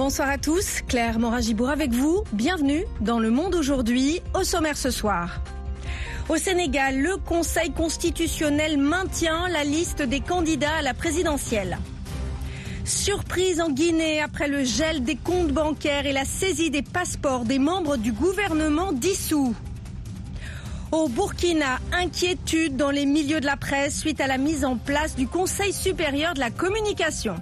Bonsoir à tous, Claire Morin-Gibour avec vous. Bienvenue dans Le Monde aujourd'hui, au sommaire ce soir. Au Sénégal, le Conseil constitutionnel maintient la liste des candidats à la présidentielle. Surprise en Guinée après le gel des comptes bancaires et la saisie des passeports des membres du gouvernement dissous. Au Burkina, inquiétude dans les milieux de la presse suite à la mise en place du Conseil supérieur de la communication.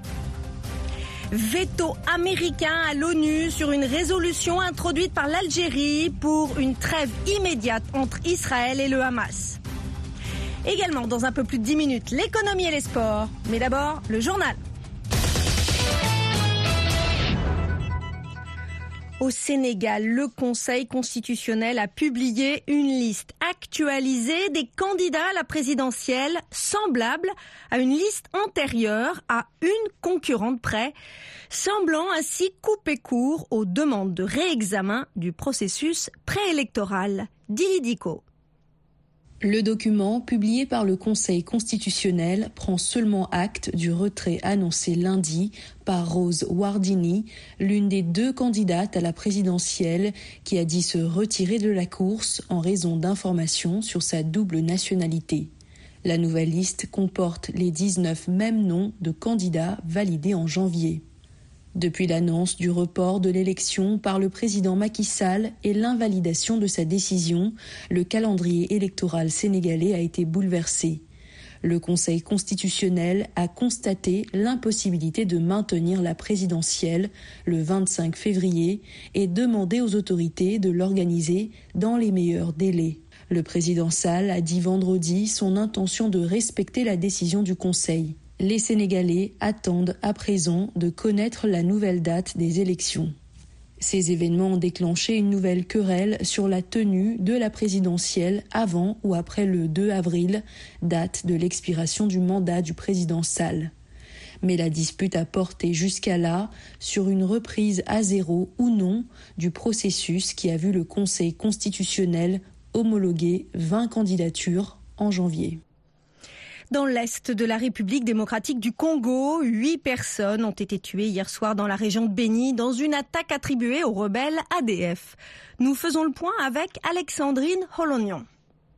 Veto américain à l'ONU sur une résolution introduite par l'Algérie pour une trêve immédiate entre Israël et le Hamas. Également, dans un peu plus de 10 minutes, l'économie et les sports. Mais d'abord, le journal. Au Sénégal, le Conseil constitutionnel a publié une liste actualisée des candidats à la présidentielle semblable à une liste antérieure à une concurrente près, semblant ainsi couper court aux demandes de réexamen du processus préélectoral. Dilidico. Le document, publié par le Conseil constitutionnel, prend seulement acte du retrait annoncé lundi par Rose Wardini, l'une des deux candidates à la présidentielle, qui a dit se retirer de la course en raison d'informations sur sa double nationalité. La nouvelle liste comporte les 19 mêmes noms de candidats validés en janvier. Depuis l'annonce du report de l'élection par le président Macky Sall et l'invalidation de sa décision, le calendrier électoral sénégalais a été bouleversé. Le Conseil constitutionnel a constaté l'impossibilité de maintenir la présidentielle le 25 février et demandé aux autorités de l'organiser dans les meilleurs délais. Le président Sall a dit vendredi son intention de respecter la décision du Conseil les Sénégalais attendent à présent de connaître la nouvelle date des élections. Ces événements ont déclenché une nouvelle querelle sur la tenue de la présidentielle avant ou après le 2 avril, date de l'expiration du mandat du président Sall. Mais la dispute a porté jusqu'à là sur une reprise à zéro ou non du processus qui a vu le Conseil constitutionnel homologuer 20 candidatures en janvier. Dans l'est de la République démocratique du Congo, huit personnes ont été tuées hier soir dans la région de Béni dans une attaque attribuée aux rebelles ADF. Nous faisons le point avec Alexandrine Holonion.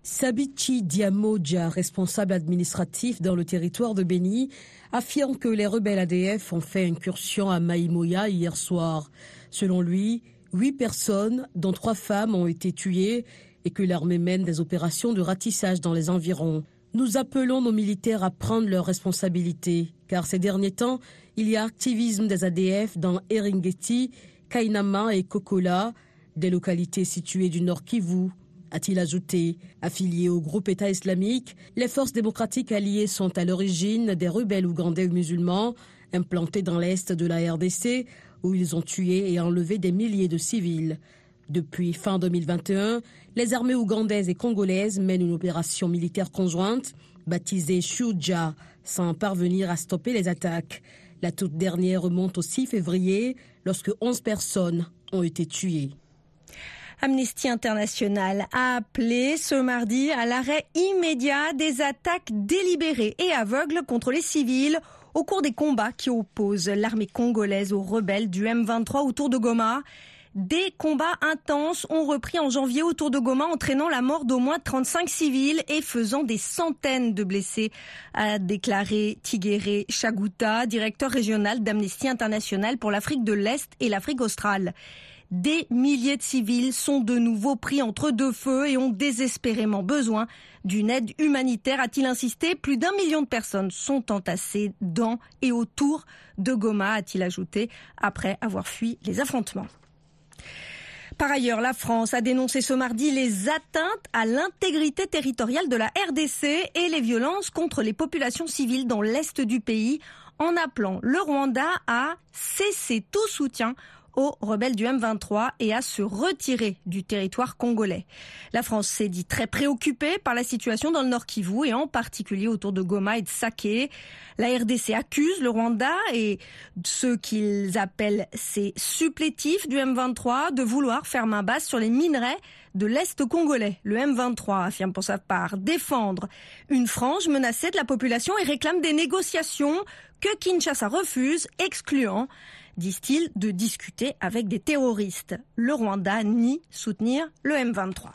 Sabichi Diamoja, responsable administratif dans le territoire de Béni, affirme que les rebelles ADF ont fait incursion à Maïmoya hier soir. Selon lui, huit personnes, dont trois femmes, ont été tuées et que l'armée mène des opérations de ratissage dans les environs. Nous appelons nos militaires à prendre leurs responsabilités, car ces derniers temps, il y a activisme des ADF dans Eringeti, Kainama et Kokola, des localités situées du nord Kivu, a-t-il ajouté. Affiliés au groupe État islamique, les forces démocratiques alliées sont à l'origine des rebelles ougandais musulmans implantés dans l'est de la RDC, où ils ont tué et enlevé des milliers de civils. Depuis fin 2021, les armées ougandaises et congolaises mènent une opération militaire conjointe baptisée Shuja sans parvenir à stopper les attaques. La toute dernière remonte au 6 février lorsque 11 personnes ont été tuées. Amnesty International a appelé ce mardi à l'arrêt immédiat des attaques délibérées et aveugles contre les civils au cours des combats qui opposent l'armée congolaise aux rebelles du M23 autour de Goma. Des combats intenses ont repris en janvier autour de Goma, entraînant la mort d'au moins 35 civils et faisant des centaines de blessés, a déclaré Tigéré Chaguta, directeur régional d'Amnesty International pour l'Afrique de l'Est et l'Afrique australe. Des milliers de civils sont de nouveau pris entre deux feux et ont désespérément besoin d'une aide humanitaire, a-t-il insisté. Plus d'un million de personnes sont entassées dans et autour de Goma, a-t-il ajouté, après avoir fui les affrontements. Par ailleurs, la France a dénoncé ce mardi les atteintes à l'intégrité territoriale de la RDC et les violences contre les populations civiles dans l'est du pays en appelant le Rwanda à cesser tout soutien aux rebelles du M23 et à se retirer du territoire congolais. La France s'est dit très préoccupée par la situation dans le Nord Kivu et en particulier autour de Goma et de Sake. La RDC accuse le Rwanda et ceux qu'ils appellent ses supplétifs du M23 de vouloir faire main basse sur les minerais de l'Est congolais. Le M23 affirme pour sa part défendre une frange menacée de la population et réclame des négociations que Kinshasa refuse, excluant disent-ils, de discuter avec des terroristes. Le Rwanda nie soutenir le M23.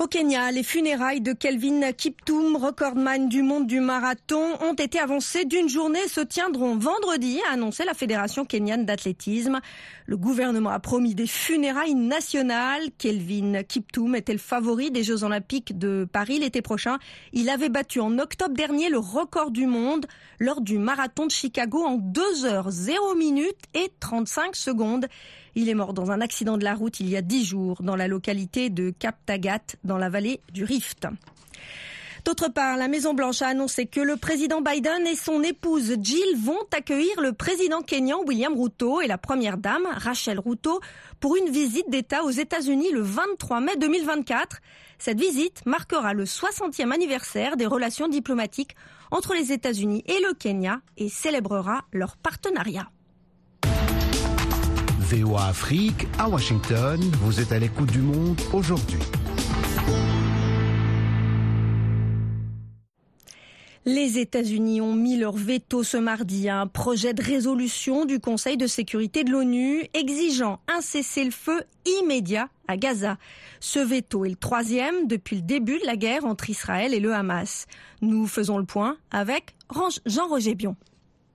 Au Kenya, les funérailles de Kelvin Kiptoum, recordman du monde du marathon, ont été avancées d'une journée et se tiendront vendredi, a annoncé la Fédération kenyane d'athlétisme. Le gouvernement a promis des funérailles nationales. Kelvin Kiptoum était le favori des Jeux Olympiques de Paris l'été prochain. Il avait battu en octobre dernier le record du monde lors du marathon de Chicago en 2 heures 0 minutes et 35 secondes. Il est mort dans un accident de la route il y a dix jours dans la localité de Cap Tagat, dans la vallée du Rift. D'autre part, la Maison-Blanche a annoncé que le président Biden et son épouse Jill vont accueillir le président kényan William Ruto et la première dame Rachel Ruto pour une visite d'État aux États-Unis le 23 mai 2024. Cette visite marquera le 60e anniversaire des relations diplomatiques entre les États-Unis et le Kenya et célébrera leur partenariat. VOA Afrique à Washington. Vous êtes à l'écoute du monde aujourd'hui. Les États-Unis ont mis leur veto ce mardi à un projet de résolution du Conseil de sécurité de l'ONU exigeant un cessez-le-feu immédiat à Gaza. Ce veto est le troisième depuis le début de la guerre entre Israël et le Hamas. Nous faisons le point avec Jean-Roger Bion.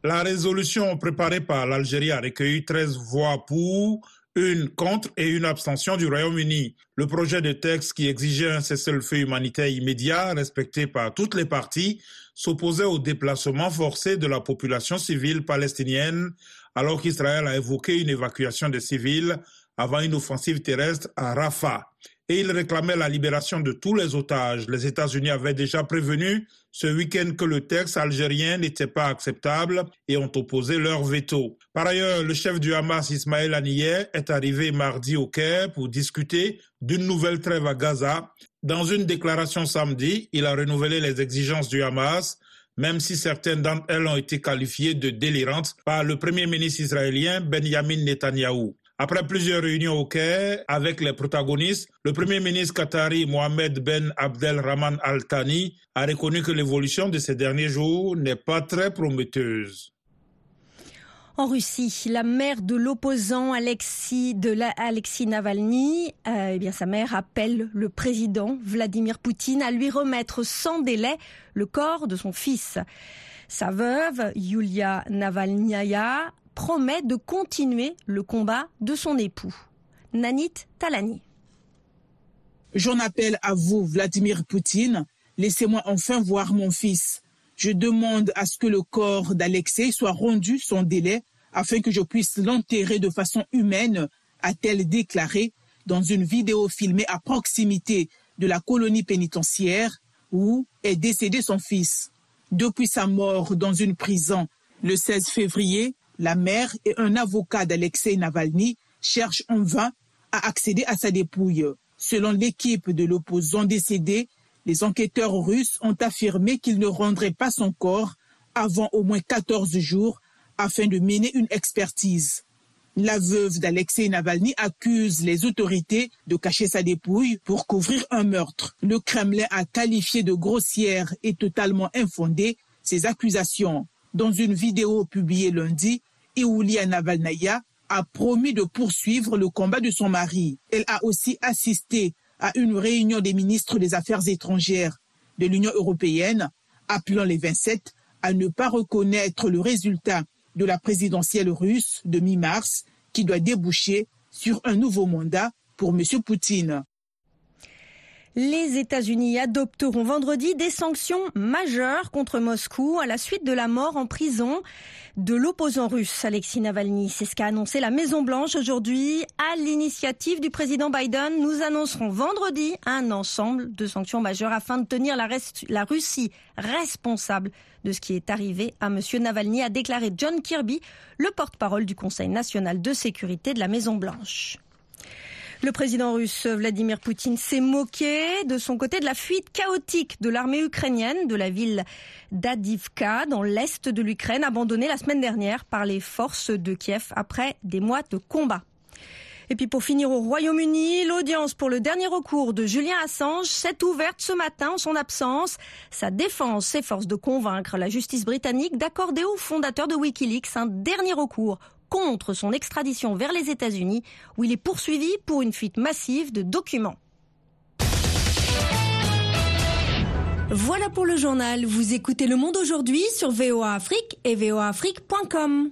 La résolution préparée par l'Algérie a recueilli 13 voix pour, une contre et une abstention du Royaume-Uni. Le projet de texte qui exigeait un cessez-le-feu humanitaire immédiat respecté par toutes les parties s'opposait au déplacement forcé de la population civile palestinienne alors qu'Israël a évoqué une évacuation des civils avant une offensive terrestre à Rafah et il réclamait la libération de tous les otages. Les États-Unis avaient déjà prévenu ce week-end que le texte algérien n'était pas acceptable et ont opposé leur veto. Par ailleurs, le chef du Hamas, Ismaël Haniyeh, est arrivé mardi au Caire pour discuter d'une nouvelle trêve à Gaza. Dans une déclaration samedi, il a renouvelé les exigences du Hamas même si certaines d'entre elles ont été qualifiées de délirantes par le premier ministre israélien Benjamin Netanyahou. Après plusieurs réunions au Caire avec les protagonistes, le premier ministre qatari Mohamed Ben Abdel Rahman Al Thani a reconnu que l'évolution de ces derniers jours n'est pas très prometteuse. En Russie, la mère de l'opposant Alexis, de Alexis Navalny, euh, eh bien sa mère appelle le président Vladimir Poutine à lui remettre sans délai le corps de son fils. Sa veuve, Yulia Navalnaya, promet de continuer le combat de son époux. Nanit Talani. J'en appelle à vous, Vladimir Poutine. Laissez-moi enfin voir mon fils. Je demande à ce que le corps d'Alexei soit rendu sans délai afin que je puisse l'enterrer de façon humaine, a-t-elle déclaré dans une vidéo filmée à proximité de la colonie pénitentiaire où est décédé son fils. Depuis sa mort dans une prison le 16 février, la mère et un avocat d'Alexei Navalny cherchent en vain à accéder à sa dépouille. Selon l'équipe de l'opposant décédé, les enquêteurs russes ont affirmé qu'ils ne rendraient pas son corps avant au moins 14 jours afin de mener une expertise. La veuve d'Alexei Navalny accuse les autorités de cacher sa dépouille pour couvrir un meurtre. Le Kremlin a qualifié de grossière et totalement infondée ces accusations. Dans une vidéo publiée lundi, Iulia Navalnaya a promis de poursuivre le combat de son mari. Elle a aussi assisté à une réunion des ministres des Affaires étrangères de l'Union européenne, appelant les 27 à ne pas reconnaître le résultat de la présidentielle russe de mi-mars, qui doit déboucher sur un nouveau mandat pour M. Poutine. Les États-Unis adopteront vendredi des sanctions majeures contre Moscou à la suite de la mort en prison de l'opposant russe Alexis Navalny. C'est ce qu'a annoncé la Maison-Blanche aujourd'hui à l'initiative du président Biden. Nous annoncerons vendredi un ensemble de sanctions majeures afin de tenir la, la Russie responsable de ce qui est arrivé à M. Navalny, a déclaré John Kirby, le porte-parole du Conseil national de sécurité de la Maison-Blanche. Le président russe Vladimir Poutine s'est moqué de son côté de la fuite chaotique de l'armée ukrainienne de la ville d'Adivka dans l'est de l'Ukraine, abandonnée la semaine dernière par les forces de Kiev après des mois de combat. Et puis pour finir au Royaume-Uni, l'audience pour le dernier recours de Julien Assange s'est ouverte ce matin en son absence. Sa défense s'efforce de convaincre la justice britannique d'accorder au fondateur de Wikileaks un dernier recours contre son extradition vers les États-Unis, où il est poursuivi pour une fuite massive de documents. Voilà pour le journal. Vous écoutez Le Monde aujourd'hui sur VOA Afrique et voaafrique.com.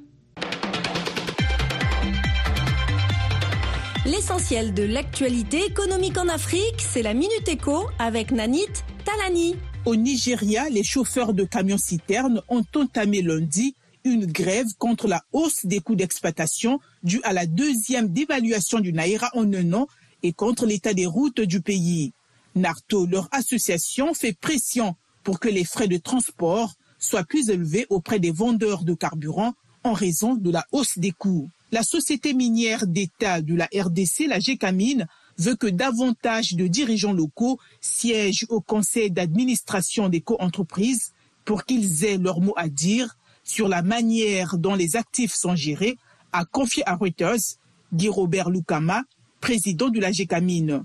L'essentiel de l'actualité économique en Afrique, c'est la Minute Éco avec Nanit Talani. Au Nigeria, les chauffeurs de camions-citernes ont entamé lundi une grève contre la hausse des coûts d'exploitation due à la deuxième dévaluation du Naira en un an et contre l'état des routes du pays. Narto, leur association, fait pression pour que les frais de transport soient plus élevés auprès des vendeurs de carburant en raison de la hausse des coûts. La société minière d'État de la RDC, la GECAMINE, veut que davantage de dirigeants locaux siègent au conseil d'administration des co-entreprises pour qu'ils aient leur mot à dire sur la manière dont les actifs sont gérés, a confié à Reuters Guy Robert Lukama, président de la GECAMINE.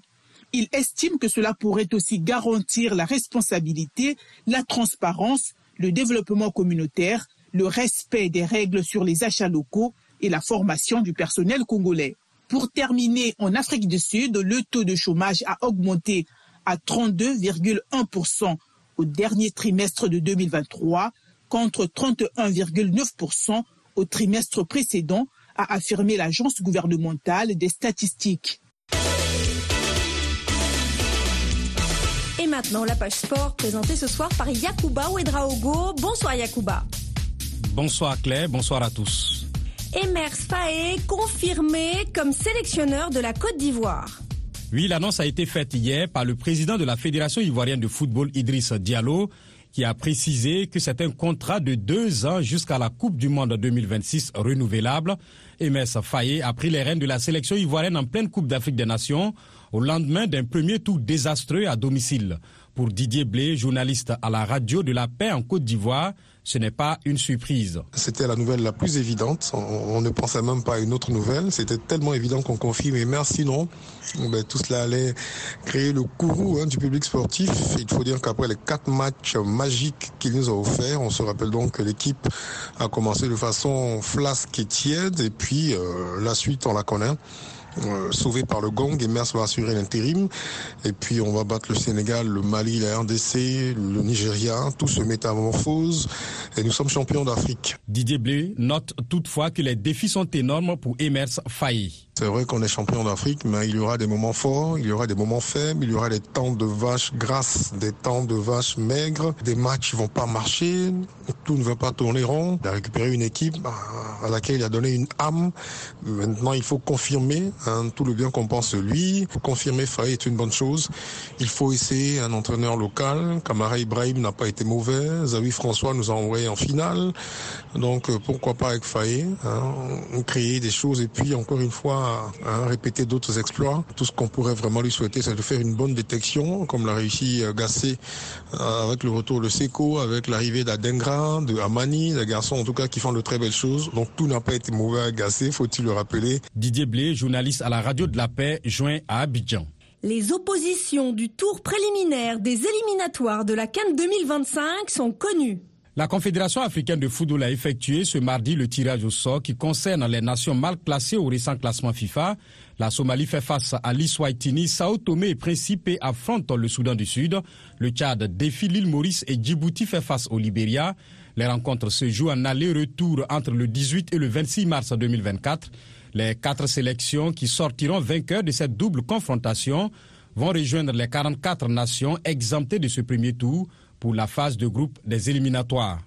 Il estime que cela pourrait aussi garantir la responsabilité, la transparence, le développement communautaire, le respect des règles sur les achats locaux et la formation du personnel congolais. Pour terminer, en Afrique du Sud, le taux de chômage a augmenté à 32,1% au dernier trimestre de 2023 contre 31,9% au trimestre précédent, a affirmé l'agence gouvernementale des statistiques. Et maintenant, la page sport présentée ce soir par Yakuba Ouedraogo. Bonsoir Yakuba. Bonsoir Claire, bonsoir à tous. Emers Faé confirmé comme sélectionneur de la Côte d'Ivoire. Oui, l'annonce a été faite hier par le président de la Fédération ivoirienne de football, Idriss Diallo, qui a précisé que c'est un contrat de deux ans jusqu'à la Coupe du Monde 2026 renouvelable. Emers Faye a pris les rênes de la sélection ivoirienne en pleine Coupe d'Afrique des Nations au lendemain d'un premier tour désastreux à domicile. Pour Didier Blé, journaliste à la radio de la paix en Côte d'Ivoire, ce n'est pas une surprise. C'était la nouvelle la plus évidente. On, ne pensait même pas à une autre nouvelle. C'était tellement évident qu'on confirme. Et merci, non. Ben, tout cela allait créer le courroux hein, du public sportif. Il faut dire qu'après les quatre matchs magiques qu'il nous a offerts, on se rappelle donc que l'équipe a commencé de façon flasque et tiède. Et puis, euh, la suite, on la connaît. Euh, sauvé par le gong et va assurer l'intérim. Et puis on va battre le Sénégal, le Mali, la RDC, le Nigeria, tout se métamorphose et nous sommes champions d'Afrique. Didier Blé note toutefois que les défis sont énormes pour Emers Faye. C'est vrai qu'on est champion d'Afrique, mais il y aura des moments forts, il y aura des moments faibles, il y aura des temps de vaches grasses, des temps de vaches maigres, des matchs qui vont pas marcher, tout ne va pas tourner rond. Il a récupéré une équipe à laquelle il a donné une âme. Maintenant, il faut confirmer hein, tout le bien qu'on pense de lui. Confirmer Faye est une bonne chose. Il faut essayer un entraîneur local. Kamara Ibrahim n'a pas été mauvais. Zawi François nous a envoyé en finale. Donc, euh, pourquoi pas avec Faye hein, créer des choses et puis encore une fois à, répéter d'autres exploits. Tout ce qu'on pourrait vraiment lui souhaiter, c'est de faire une bonne détection, comme l'a réussi euh, Gassé euh, avec le retour de Seko, avec l'arrivée d'Adengra, de Amani, des garçons en tout cas qui font de très belles choses. Donc tout n'a pas été mauvais à Gassé, faut-il le rappeler. Didier Blé, journaliste à la radio de la paix, joint à Abidjan. Les oppositions du tour préliminaire des éliminatoires de la Cannes 2025 sont connues. La Confédération africaine de football a effectué ce mardi le tirage au sort qui concerne les nations mal classées au récent classement FIFA. La Somalie fait face à l'Iswaitini, Sao Tomé et Principe affrontent le Soudan du Sud. Le Tchad défie l'île Maurice et Djibouti fait face au Libéria. Les rencontres se jouent en aller-retour entre le 18 et le 26 mars 2024. Les quatre sélections qui sortiront vainqueurs de cette double confrontation vont rejoindre les 44 nations exemptées de ce premier tour pour la phase de groupe des éliminatoires.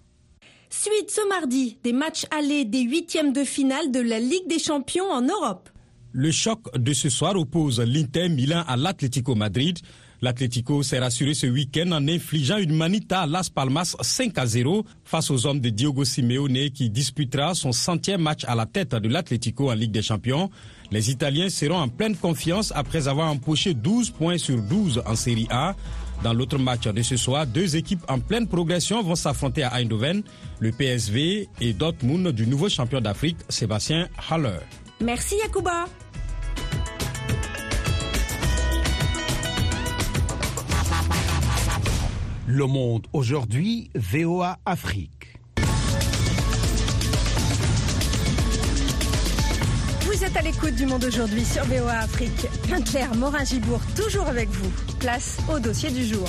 Suite ce mardi des matchs allés des huitièmes de finale de la Ligue des champions en Europe. Le choc de ce soir oppose l'Inter Milan à l'Atlético Madrid. L'Atlético s'est rassuré ce week-end en infligeant une manita à Las Palmas 5 à 0 face aux hommes de Diogo Simeone qui disputera son centième match à la tête de l'Atlético en Ligue des Champions. Les Italiens seront en pleine confiance après avoir empoché 12 points sur 12 en Série A. Dans l'autre match de ce soir, deux équipes en pleine progression vont s'affronter à Eindhoven, le PSV et Dortmund du nouveau champion d'Afrique, Sébastien Haller. Merci Yakuba. Le monde aujourd'hui, VOA Afrique. À l'écoute du Monde aujourd'hui sur VOA Afrique. Claire Morin-Gibourg, toujours avec vous. Place au dossier du jour.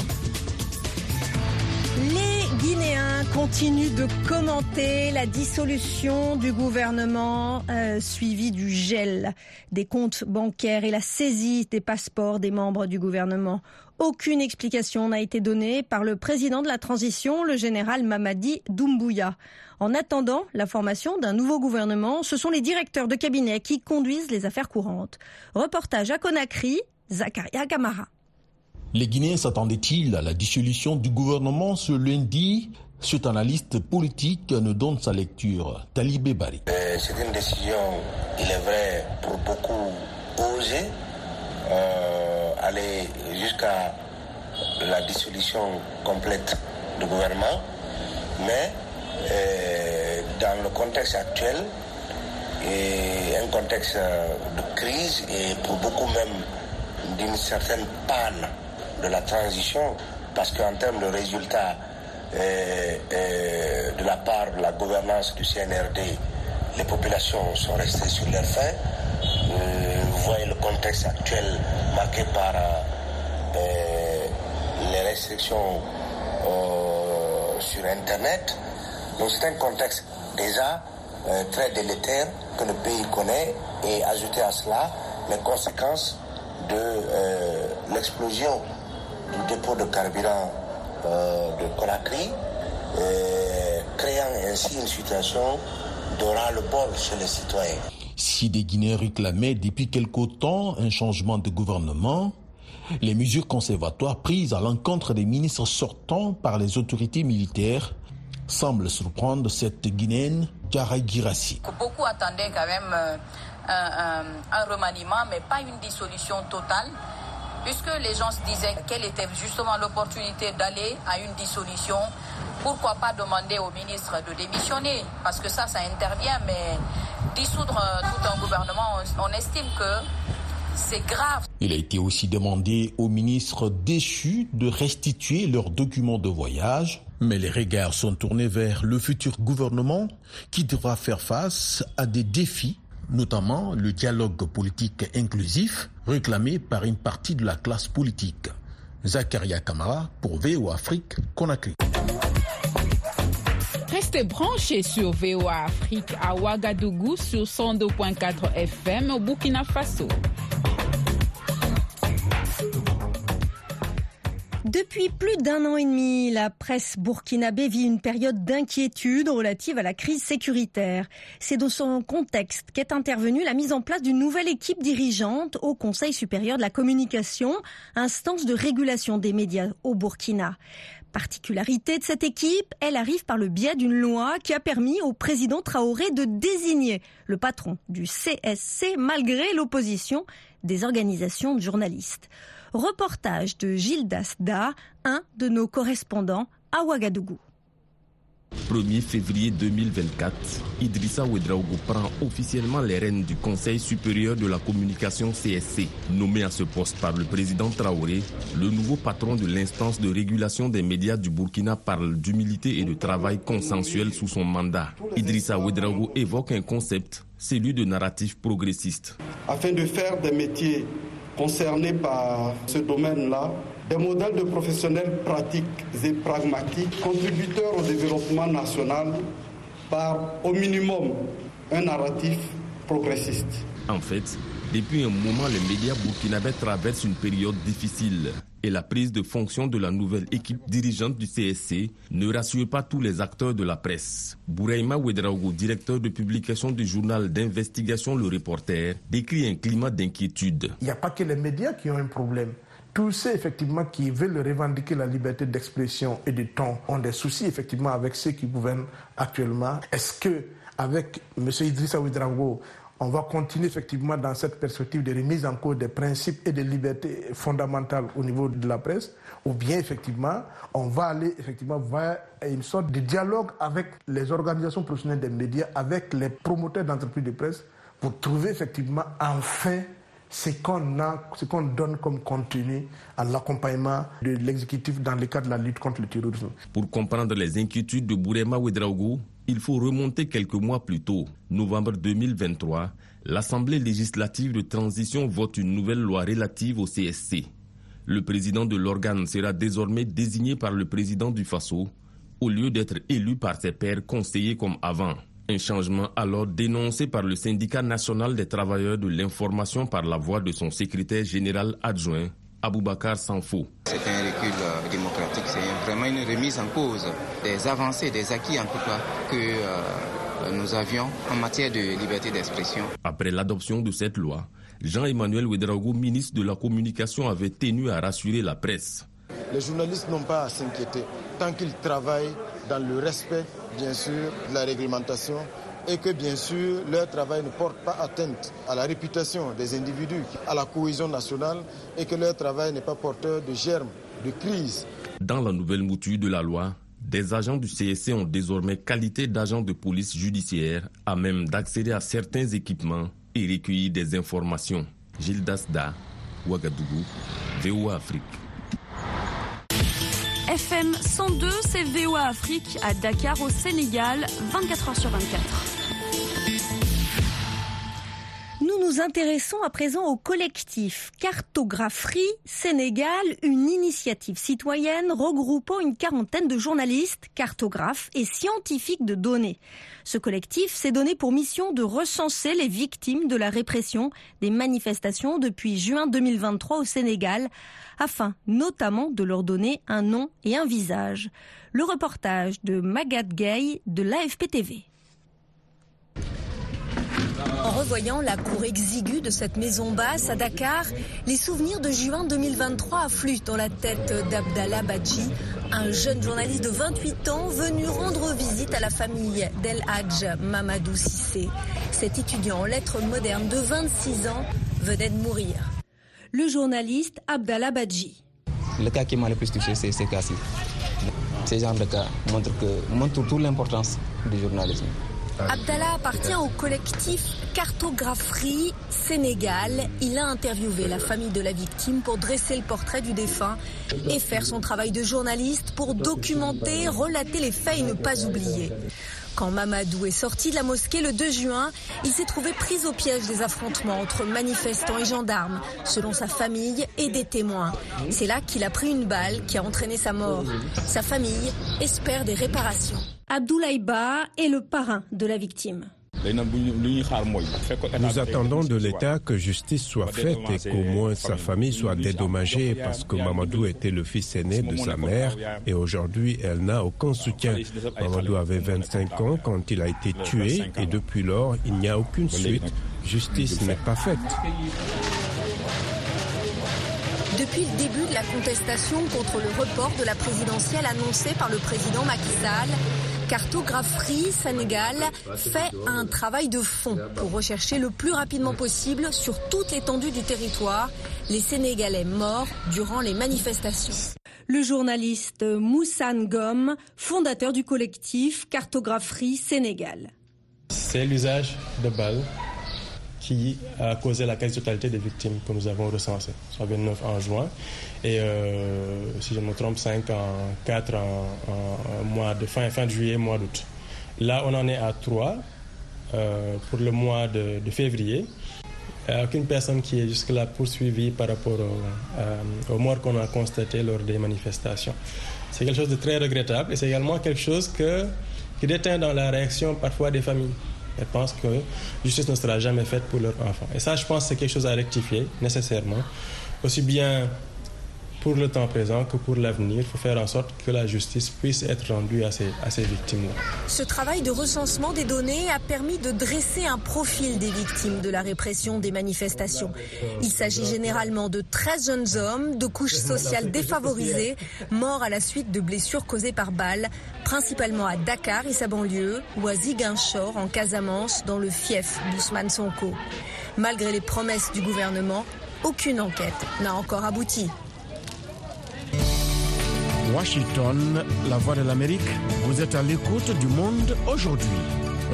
Les Guinéens continuent de commenter la dissolution du gouvernement euh, suivie du gel des comptes bancaires et la saisie des passeports des membres du gouvernement. Aucune explication n'a été donnée par le président de la transition, le général Mamadi Doumbouya. En attendant la formation d'un nouveau gouvernement, ce sont les directeurs de cabinet qui conduisent les affaires courantes. Reportage à Conakry, Zakaria Kamara. Les Guinéens s'attendaient-ils à la dissolution du gouvernement ce lundi? Cet analyste politique nous donne sa lecture. Talibé Bari. Euh, c'est une décision, il est vrai, pour beaucoup osée, euh, aller jusqu'à la dissolution complète du gouvernement, mais euh, dans le contexte actuel, et un contexte de crise et pour beaucoup même d'une certaine panne de la transition, parce qu'en termes de résultats euh, euh, de la part de la gouvernance du CNRD, les populations sont restées sur leur faim. Euh, vous voyez le contexte actuel marqué par les restrictions sur Internet. Donc c'est un contexte déjà très délétère que le pays connaît et ajouter à cela les conséquences de l'explosion du dépôt de carburant euh, de Conakry, euh, créant ainsi une situation de ras-le-bol chez les citoyens. Si des Guinéens réclamaient depuis quelque temps un changement de gouvernement, les mesures conservatoires prises à l'encontre des ministres sortants par les autorités militaires semblent surprendre cette Guinéenne, Girassi. Beaucoup attendaient quand même euh, un, un remaniement, mais pas une dissolution totale puisque les gens se disaient quelle était justement l'opportunité d'aller à une dissolution, pourquoi pas demander au ministre de démissionner? Parce que ça, ça intervient, mais dissoudre tout un gouvernement, on, estime que c'est grave. Il a été aussi demandé aux ministres déchus de restituer leurs documents de voyage, mais les regards sont tournés vers le futur gouvernement qui devra faire face à des défis notamment le dialogue politique inclusif réclamé par une partie de la classe politique. Zakaria Kamara pour VO Afrique, Conakry. Restez branchés sur VOA Afrique à Ouagadougou sur 102.4 FM au Burkina Faso. Depuis plus d'un an et demi, la presse burkinabé vit une période d'inquiétude relative à la crise sécuritaire. C'est dans son contexte qu'est intervenue la mise en place d'une nouvelle équipe dirigeante au Conseil supérieur de la communication, instance de régulation des médias au Burkina. Particularité de cette équipe, elle arrive par le biais d'une loi qui a permis au président Traoré de désigner le patron du CSC malgré l'opposition des organisations de journalistes. Reportage de Gilles Dasda, un de nos correspondants à Ouagadougou. 1er février 2024, Idrissa Ouedraogo prend officiellement les rênes du Conseil supérieur de la communication CSC. Nommé à ce poste par le président Traoré, le nouveau patron de l'instance de régulation des médias du Burkina parle d'humilité et de travail consensuel sous son mandat. Idrissa Ouedraogo évoque un concept, celui de narratif progressiste. Afin de faire des métiers concernés par ce domaine-là, des modèles de professionnels pratiques et pragmatiques, contributeurs au développement national par au minimum un narratif progressiste. En fait, depuis un moment, les médias burkinabés traversent une période difficile et la prise de fonction de la nouvelle équipe dirigeante du CSC ne rassure pas tous les acteurs de la presse. Bouraïma Ouedraogo, directeur de publication du journal d'investigation Le Reporter, décrit un climat d'inquiétude. Il n'y a pas que les médias qui ont un problème. Tous ceux effectivement qui veulent revendiquer la liberté d'expression et de ton ont des soucis effectivement avec ceux qui gouvernent actuellement. Est-ce que avec M. Idrissa Ouedraogo, on va continuer effectivement dans cette perspective de remise en cause des principes et des libertés fondamentales au niveau de la presse, ou bien effectivement, on va aller effectivement vers une sorte de dialogue avec les organisations professionnelles des médias, avec les promoteurs d'entreprises de presse, pour trouver effectivement enfin ce qu'on a, ce qu'on donne comme contenu à l'accompagnement de l'exécutif dans le cadre de la lutte contre le terrorisme. Pour comprendre les inquiétudes de Bourema Ouedraogo, il faut remonter quelques mois plus tôt, novembre 2023, l'Assemblée législative de transition vote une nouvelle loi relative au CSC. Le président de l'organe sera désormais désigné par le président du FASO au lieu d'être élu par ses pairs conseillers comme avant. Un changement alors dénoncé par le syndicat national des travailleurs de l'information par la voix de son secrétaire général adjoint, Aboubakar Sanfo. C'est un recul euh, démocratique, c'est vraiment une remise en cause des avancées, des acquis en tout cas que euh, nous avions en matière de liberté d'expression. Après l'adoption de cette loi, Jean-Emmanuel Ouedraogo, ministre de la Communication, avait tenu à rassurer la presse. Les journalistes n'ont pas à s'inquiéter tant qu'ils travaillent dans le respect, bien sûr, de la réglementation et que, bien sûr, leur travail ne porte pas atteinte à la réputation des individus, à la cohésion nationale et que leur travail n'est pas porteur de germes, de crise. Dans la nouvelle mouture de la loi, des agents du CSC ont désormais qualité d'agents de police judiciaire à même d'accéder à certains équipements et recueillir des informations. Gilles Dasda, Ouagadougou, VOA Afrique. FM 102, c'est VOA Afrique à Dakar au Sénégal, 24h sur 24. Nous intéressons à présent au collectif Cartographerie Sénégal, une initiative citoyenne regroupant une quarantaine de journalistes, cartographes et scientifiques de données. Ce collectif s'est donné pour mission de recenser les victimes de la répression des manifestations depuis juin 2023 au Sénégal, afin notamment de leur donner un nom et un visage. Le reportage de Magat Gay de l'AFP-TV. En revoyant la cour exiguë de cette maison basse à Dakar, les souvenirs de juin 2023 affluent dans la tête d'Abdallah Badji, un jeune journaliste de 28 ans venu rendre visite à la famille d'El Hadj Mamadou Sissé. Cet étudiant en lettres modernes de 26 ans venait de mourir. Le journaliste Abdallah Badji. Le cas qui m'a le plus touché, c'est ces cas-ci. Ces genres de cas montrent, que, montrent toute l'importance du journalisme. Abdallah appartient au collectif Cartographerie Sénégal. Il a interviewé la famille de la victime pour dresser le portrait du défunt et faire son travail de journaliste pour documenter, relater les faits et ne pas oublier. Quand Mamadou est sorti de la mosquée le 2 juin, il s'est trouvé pris au piège des affrontements entre manifestants et gendarmes, selon sa famille et des témoins. C'est là qu'il a pris une balle qui a entraîné sa mort. Sa famille espère des réparations. Abdoulaye Ba est le parrain de la victime. Nous attendons de l'État que justice soit faite et qu'au moins sa famille soit dédommagée parce que Mamadou était le fils aîné de sa mère et aujourd'hui elle n'a aucun soutien. Mamadou avait 25 ans quand il a été tué et depuis lors il n'y a aucune suite. Justice n'est pas faite. Depuis le début de la contestation contre le report de la présidentielle annoncé par le président Macky Sall, Cartographerie Sénégal fait un travail de fond pour rechercher le plus rapidement possible sur toute l'étendue du territoire les Sénégalais morts durant les manifestations. Le journaliste Moussa Ngom, fondateur du collectif Cartographerie Sénégal. C'est l'usage de balles qui a causé la quasi-totalité des victimes que nous avons recensées, soit 29 en juin et, euh, si je ne me trompe, 5 en 4 en, mois de fin, fin juillet, mois d'août. Là, on en est à 3 euh, pour le mois de, février. Aucune personne qui est jusque-là poursuivie par rapport aux morts qu'on a constatées lors des manifestations. C'est quelque chose de très regrettable et c'est également quelque chose qui déteint dans la réaction parfois des familles. Pensent que justice ne sera jamais faite pour leurs enfants. Et ça, je pense, c'est quelque chose à rectifier nécessairement, aussi bien pour le temps présent que pour l'avenir. Il faut faire en sorte que la justice puisse être rendue à ces, à ces victimes-là. Ce travail de recensement des données a permis de dresser un profil des victimes de la répression des manifestations. Il s'agit généralement de 13 jeunes hommes de couches sociales défavorisées, morts à la suite de blessures causées par balles, principalement à Dakar et sa banlieue, ou à Ziguinchor en Casamance, dans le fief d'Ousmane Sonko. Malgré les promesses du gouvernement, aucune enquête n'a encore abouti. Washington, la voix de l'Amérique, vous êtes à l'écoute du monde aujourd'hui.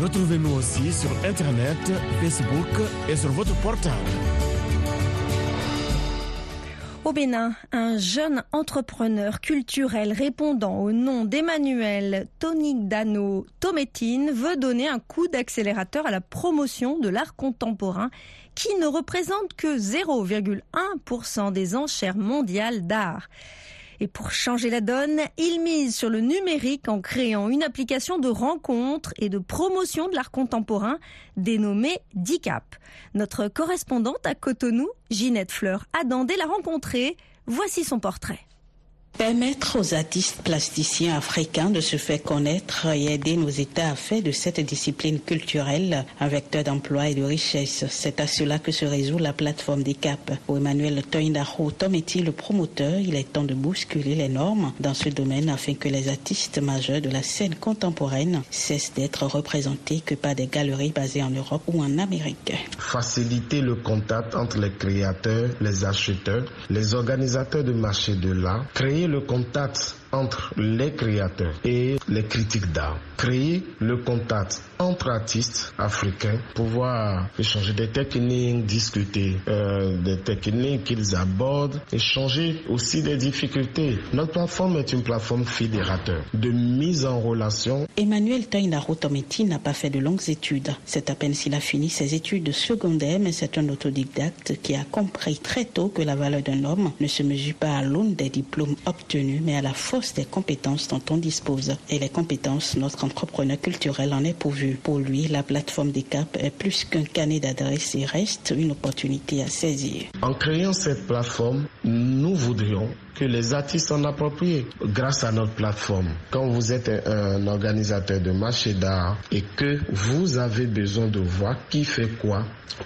Retrouvez-nous aussi sur Internet, Facebook et sur votre portable. Au Bénin, un jeune entrepreneur culturel répondant au nom d'Emmanuel Tonigdano Tometine veut donner un coup d'accélérateur à la promotion de l'art contemporain qui ne représente que 0,1% des enchères mondiales d'art. Et pour changer la donne, il mise sur le numérique en créant une application de rencontre et de promotion de l'art contemporain dénommée DICAP. Notre correspondante à Cotonou, Ginette Fleur Adandé, l'a rencontrée. Voici son portrait. Permettre aux artistes plasticiens africains de se faire connaître et aider nos États à faire de cette discipline culturelle un vecteur d'emploi et de richesse. C'est à cela que se résout la plateforme des CAP. Pour Emmanuel Toindaro Tometi, le promoteur, il est temps de bousculer les normes dans ce domaine afin que les artistes majeurs de la scène contemporaine cessent d'être représentés que par des galeries basées en Europe ou en Amérique. Faciliter le contact entre les créateurs, les acheteurs, les organisateurs de marché de l'art, créer le contact entre les créateurs et les critiques d'art. Créer le contact entre artistes africains, pouvoir échanger des techniques, discuter euh, des techniques qu'ils abordent, échanger aussi des difficultés. Notre plateforme est une plateforme fédérateur de mise en relation. Emmanuel Tainaro Tometi n'a pas fait de longues études. C'est à peine s'il a fini ses études secondaires, mais c'est un autodidacte qui a compris très tôt que la valeur d'un homme ne se mesure pas à l'aune des diplômes obtenus, mais à la force des compétences dont on dispose. Et les compétences, notre entrepreneur culturel en est pourvu. Pour lui, la plateforme des CAP est plus qu'un canet d'adresse et reste une opportunité à saisir. En créant cette plateforme, nous voudrions que les artistes en approprient grâce à notre plateforme. Quand vous êtes un organisateur de marché d'art et que vous avez besoin de voir qui fait quoi,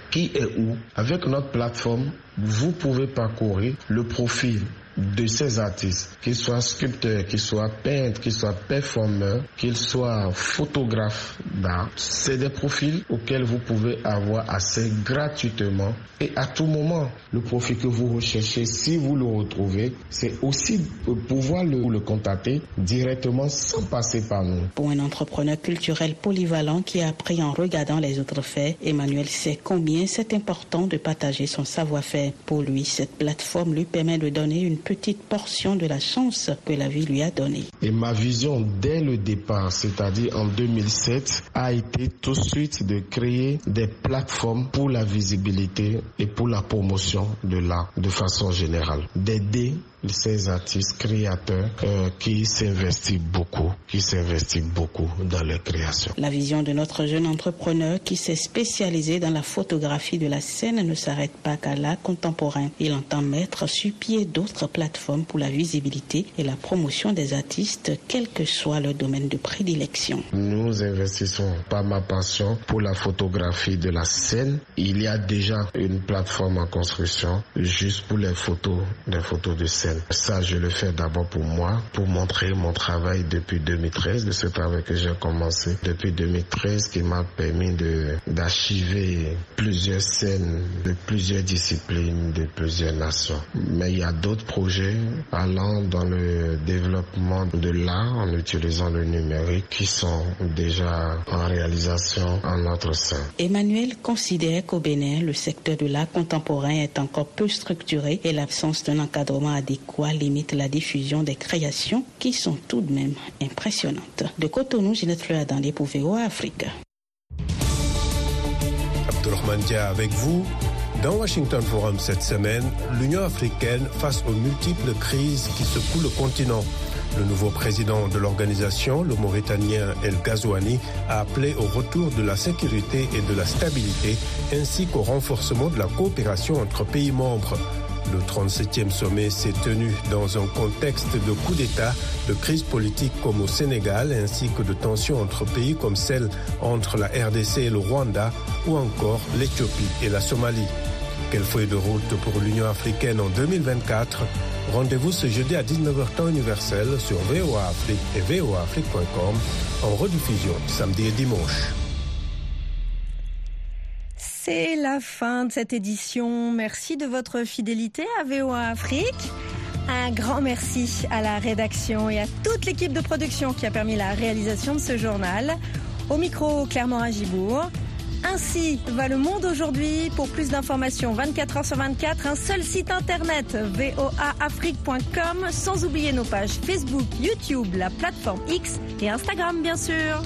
qui est où, avec notre plateforme, vous pouvez parcourir le profil de ces artistes, qu'ils soient sculpteurs, qu'ils soient peintres, qu'ils soient performeurs, qu'ils soient photographes d'art, c'est des profils auxquels vous pouvez avoir accès gratuitement et à tout moment. Le profil que vous recherchez, si vous le retrouvez, c'est aussi pouvoir le, le contacter directement sans passer par nous. Pour un entrepreneur culturel polyvalent qui a appris en regardant les autres faits, Emmanuel sait combien c'est important de partager son savoir-faire. Pour lui, cette plateforme lui permet de donner une petite portion de la chance que la vie lui a donnée. Et ma vision dès le départ, c'est-à-dire en 2007, a été tout de suite de créer des plateformes pour la visibilité et pour la promotion de l'art de façon générale. D'aider ces artistes créateurs euh, qui s'investissent beaucoup, qui s'investissent beaucoup dans leur création. La vision de notre jeune entrepreneur qui s'est spécialisé dans la photographie de la scène ne s'arrête pas qu'à l'art contemporain. Il entend mettre sur pied d'autres plateformes pour la visibilité et la promotion des artistes, quel que soit leur domaine de prédilection. Nous investissons par ma passion pour la photographie de la scène. Il y a déjà une plateforme en construction juste pour les photos, les photos de scène. Ça, je le fais d'abord pour moi, pour montrer mon travail depuis 2013, de ce travail que j'ai commencé depuis 2013 qui m'a permis de d'archiver plusieurs scènes de plusieurs disciplines, de plusieurs nations. Mais il y a d'autres projets allant dans le développement de l'art en utilisant le numérique qui sont déjà en réalisation en notre sein. Emmanuel considère qu'au Bénin, le secteur de l'art contemporain est encore peu structuré et l'absence d'un encadrement adéquat limite la diffusion des créations qui sont tout de même impressionnantes. De Cotonou, Ginette Fleur dans les VOA Afrique. Abdurrahman Dia avec vous. Dans Washington Forum cette semaine, l'Union africaine face aux multiples crises qui secouent le continent. Le nouveau président de l'organisation, le Mauritanien El Ghazouani, a appelé au retour de la sécurité et de la stabilité, ainsi qu'au renforcement de la coopération entre pays membres. Le 37e sommet s'est tenu dans un contexte de coup d'État, de crise politique comme au Sénégal, ainsi que de tensions entre pays comme celle entre la RDC et le Rwanda, ou encore l'Éthiopie et la Somalie. Quelle feuille de route pour l'Union africaine en 2024 Rendez-vous ce jeudi à 19h temps universel sur VOA Afrique et voaafrique.com en rediffusion samedi et dimanche. C'est la fin de cette édition. Merci de votre fidélité à VOA Afrique. Un grand merci à la rédaction et à toute l'équipe de production qui a permis la réalisation de ce journal. Au micro, Clermont Agibourg. Ainsi va le monde aujourd'hui. Pour plus d'informations, 24 heures sur 24, un seul site internet, voaafrique.com, sans oublier nos pages Facebook, YouTube, la plateforme X et Instagram, bien sûr.